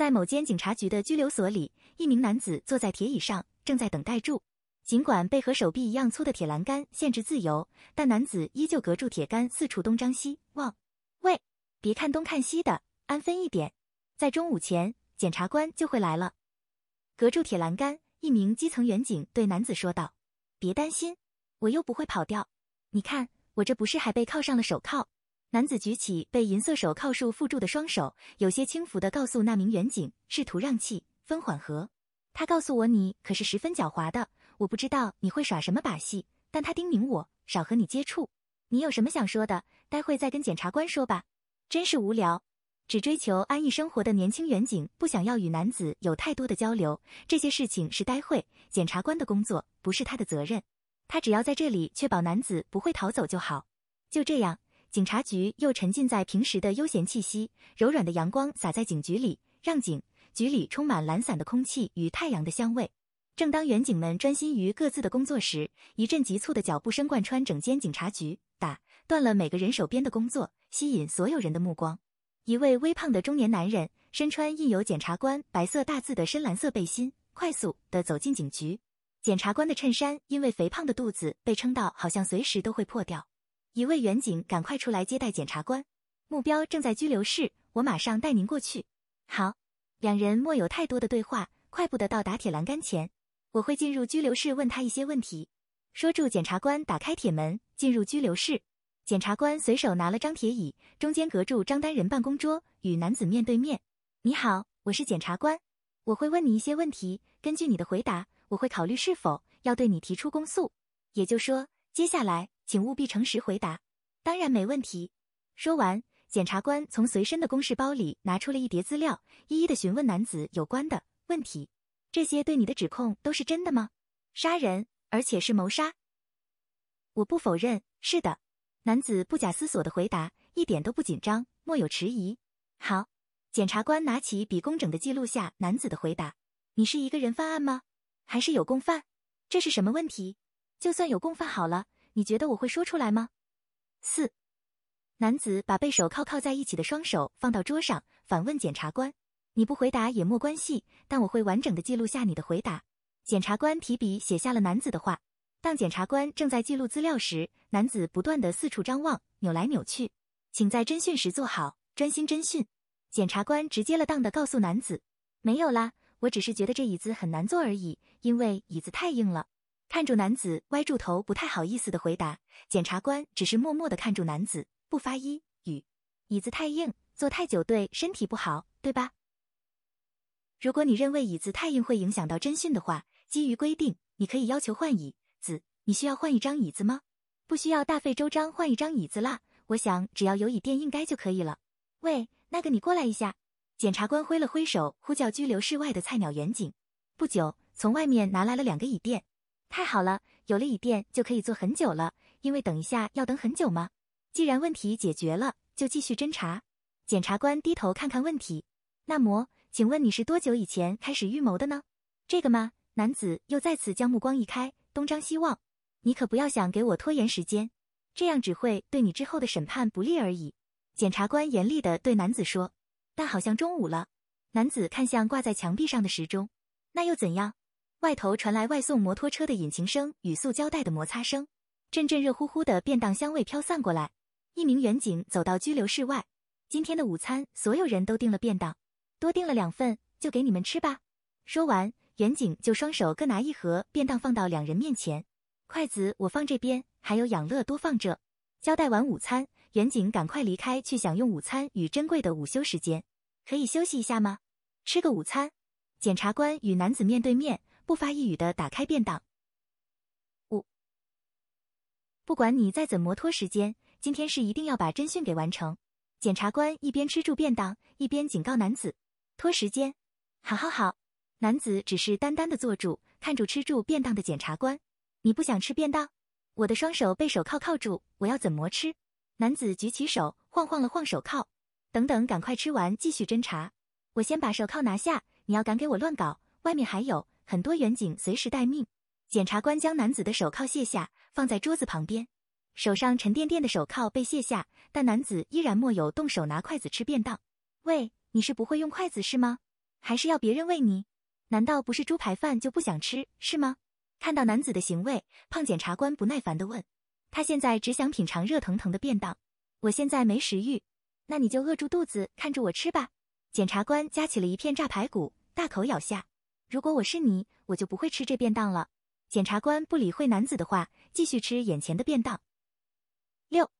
在某间警察局的拘留所里，一名男子坐在铁椅上，正在等待住。尽管被和手臂一样粗的铁栏杆限制自由，但男子依旧隔住铁杆四处东张西望。喂，别看东看西的，安分一点。在中午前，检察官就会来了。隔住铁栏杆，一名基层员警对男子说道：“别担心，我又不会跑掉。你看，我这不是还被铐上了手铐？”男子举起被银色手铐束缚住的双手，有些轻浮地告诉那名员警，试图让气分缓和。他告诉我，你可是十分狡猾的。我不知道你会耍什么把戏，但他叮咛我少和你接触。你有什么想说的？待会再跟检察官说吧。真是无聊，只追求安逸生活的年轻员警不想要与男子有太多的交流。这些事情是待会检察官的工作，不是他的责任。他只要在这里确保男子不会逃走就好。就这样。警察局又沉浸在平时的悠闲气息，柔软的阳光洒在警局里，让警局里充满懒散的空气与太阳的香味。正当员警们专心于各自的工作时，一阵急促的脚步声贯穿整间警察局，打断了每个人手边的工作，吸引所有人的目光。一位微胖的中年男人，身穿印有检察官白色大字的深蓝色背心，快速地走进警局。检察官的衬衫因为肥胖的肚子被撑到，好像随时都会破掉。一位员警赶快出来接待检察官，目标正在拘留室，我马上带您过去。好，两人莫有太多的对话，快步的到达铁栏杆前。我会进入拘留室问他一些问题。说住，检察官打开铁门，进入拘留室。检察官随手拿了张铁椅，中间隔住张单人办公桌，与男子面对面。你好，我是检察官，我会问你一些问题，根据你的回答，我会考虑是否要对你提出公诉。也就说，接下来。请务必诚实回答，当然没问题。说完，检察官从随身的公事包里拿出了一叠资料，一一的询问男子有关的问题。这些对你的指控都是真的吗？杀人，而且是谋杀。我不否认，是的。男子不假思索的回答，一点都不紧张，莫有迟疑。好，检察官拿起笔，工整的记录下男子的回答。你是一个人犯案吗？还是有共犯？这是什么问题？就算有共犯好了。你觉得我会说出来吗？四男子把被手铐铐在一起的双手放到桌上，反问检察官：“你不回答也没关系，但我会完整的记录下你的回答。”检察官提笔写下了男子的话。当检察官正在记录资料时，男子不断的四处张望，扭来扭去。请在侦讯时坐好，专心侦讯。检察官直截了当的告诉男子：“没有啦，我只是觉得这椅子很难坐而已，因为椅子太硬了。”看住男子歪住头，不太好意思的回答。检察官只是默默的看住男子，不发一语。椅子太硬，坐太久对身体不好，对吧？如果你认为椅子太硬会影响到侦讯的话，基于规定，你可以要求换椅子。你需要换一张椅子吗？不需要大费周章换一张椅子啦。我想只要有椅垫应该就可以了。喂，那个你过来一下。检察官挥了挥手，呼叫拘留室外的菜鸟远警。不久，从外面拿来了两个椅垫。太好了，有了椅垫就可以坐很久了。因为等一下要等很久吗？既然问题解决了，就继续侦查。检察官低头看看问题。那么，请问你是多久以前开始预谋的呢？这个吗？男子又再次将目光移开，东张西望。你可不要想给我拖延时间，这样只会对你之后的审判不利而已。检察官严厉地对男子说。但好像中午了。男子看向挂在墙壁上的时钟。那又怎样？外头传来外送摩托车的引擎声与塑胶袋的摩擦声，阵阵热乎乎的便当香味飘散过来。一名员警走到拘留室外，今天的午餐所有人都订了便当，多订了两份，就给你们吃吧。说完，员警就双手各拿一盒便当放到两人面前，筷子我放这边，还有养乐多放这。交代完午餐，员警赶快离开去享用午餐与珍贵的午休时间。可以休息一下吗？吃个午餐。检察官与男子面对面。不发一语的打开便当。五，不管你再怎么拖时间，今天是一定要把侦讯给完成。检察官一边吃住便当，一边警告男子：“拖时间。”好好好。男子只是单单的坐住，看住吃住便当的检察官：“你不想吃便当？我的双手被手铐铐住，我要怎么吃？”男子举起手，晃晃了晃手铐。等等，赶快吃完，继续侦查。我先把手铐拿下，你要敢给我乱搞，外面还有。很多远警随时待命。检察官将男子的手铐卸下，放在桌子旁边。手上沉甸甸的手铐被卸下，但男子依然莫有动手拿筷子吃便当。喂，你是不会用筷子是吗？还是要别人喂你？难道不是猪排饭就不想吃，是吗？看到男子的行为，胖检察官不耐烦地问：“他现在只想品尝热腾腾的便当，我现在没食欲，那你就饿住肚子看着我吃吧。”检察官夹起了一片炸排骨，大口咬下。如果我是你，我就不会吃这便当了。检察官不理会男子的话，继续吃眼前的便当。六，